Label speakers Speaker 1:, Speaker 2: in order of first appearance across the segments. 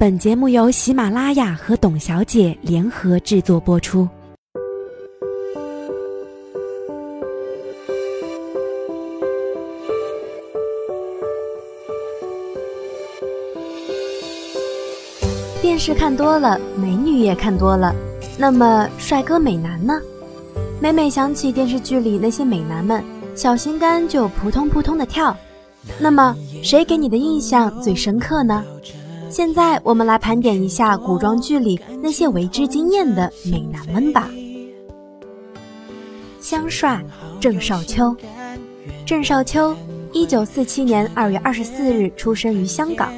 Speaker 1: 本节目由喜马拉雅和董小姐联合制作播出。电视看多了，美女也看多了，那么帅哥美男呢？每每想起电视剧里那些美男们，小心肝就扑通扑通的跳。那么，谁给你的印象最深刻呢？现在我们来盘点一下古装剧里那些为之惊艳的美男们吧。香帅郑少秋，郑少秋，一九四七年二月二十四日出生于香港，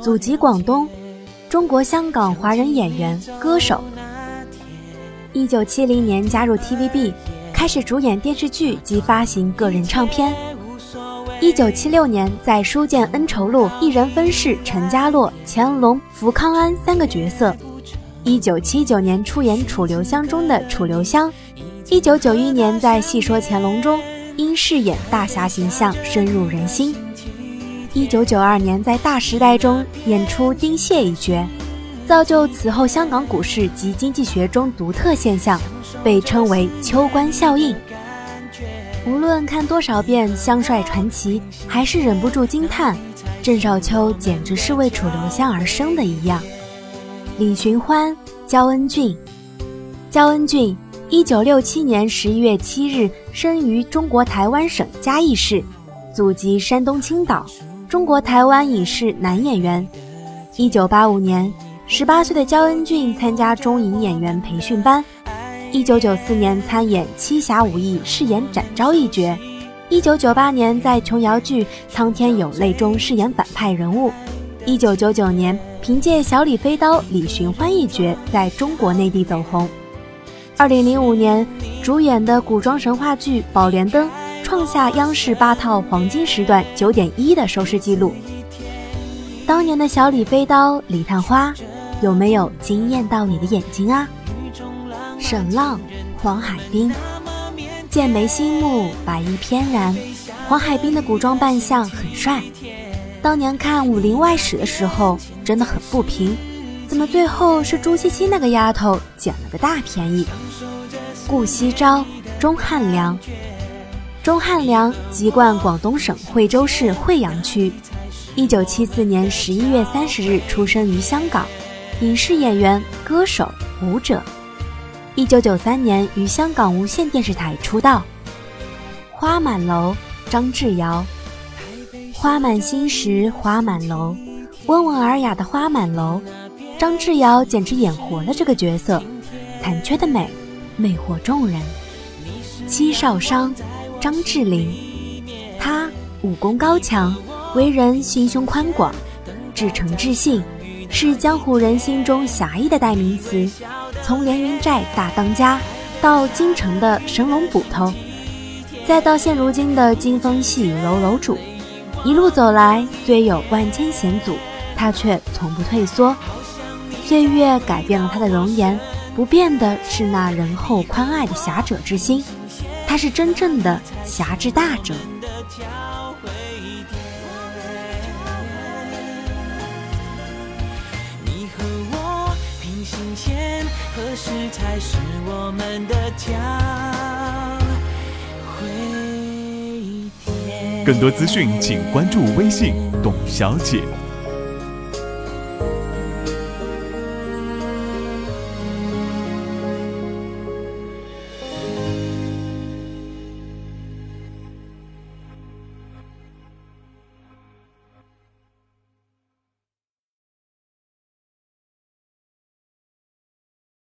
Speaker 1: 祖籍广东，中国香港华人演员、歌手。一九七零年加入 TVB，开始主演电视剧及发行个人唱片。一九七六年，在《书剑恩仇录》一人分饰陈家洛、乾隆、福康安三个角色。一九七九年出演《楚留香》中的楚留香。一九九一年在《戏说乾隆》中因饰演大侠形象深入人心。一九九二年在《大时代》中演出丁蟹一角，造就此后香港股市及经济学中独特现象，被称为“秋官效应”。无论看多少遍《香帅传奇》，还是忍不住惊叹，郑少秋简直是为楚留香而生的一样。李寻欢、焦恩俊，焦恩俊，一九六七年十一月七日生于中国台湾省嘉义市，祖籍山东青岛，中国台湾影视男演员。一九八五年，十八岁的焦恩俊参加中影演员培训班。一九九四年参演《七侠五义》，饰演展昭一角。一九九八年在琼瑶剧《苍天有泪》中饰演反派人物。一九九九年凭借《小李飞刀》李寻欢一角在中国内地走红。二零零五年主演的古装神话剧《宝莲灯》创下央视八套黄金时段九点一的收视记录。当年的小李飞刀李探花，有没有惊艳到你的眼睛啊？沈浪、黄海冰，剑眉星目，白衣翩然。黄海冰的古装扮相很帅。当年看《武林外史》的时候，真的很不平，怎么最后是朱七七那个丫头捡了个大便宜？顾惜朝、钟汉良，钟汉良籍贯广东省惠州市惠阳区，一九七四年十一月三十日出生于香港，影视演员、歌手、舞者。一九九三年于香港无线电视台出道。花满楼，张智尧。花满心时花满楼，温文尔雅的花满楼，张智尧简直演活了这个角色，残缺的美，魅惑众人。七少商，张智霖。他武功高强，为人心胸宽广，至诚至信，是江湖人心中侠义的代名词。从连云寨大当家，到京城的神龙捕头，再到现如今的金风细雨楼楼主，一路走来，虽有万千险阻，他却从不退缩。岁月改变了他的容颜，不变的是那仁厚宽爱的侠者之心。他是真正的侠之大者。才是我们的家？
Speaker 2: 更多资讯，请关注微信“董小姐”。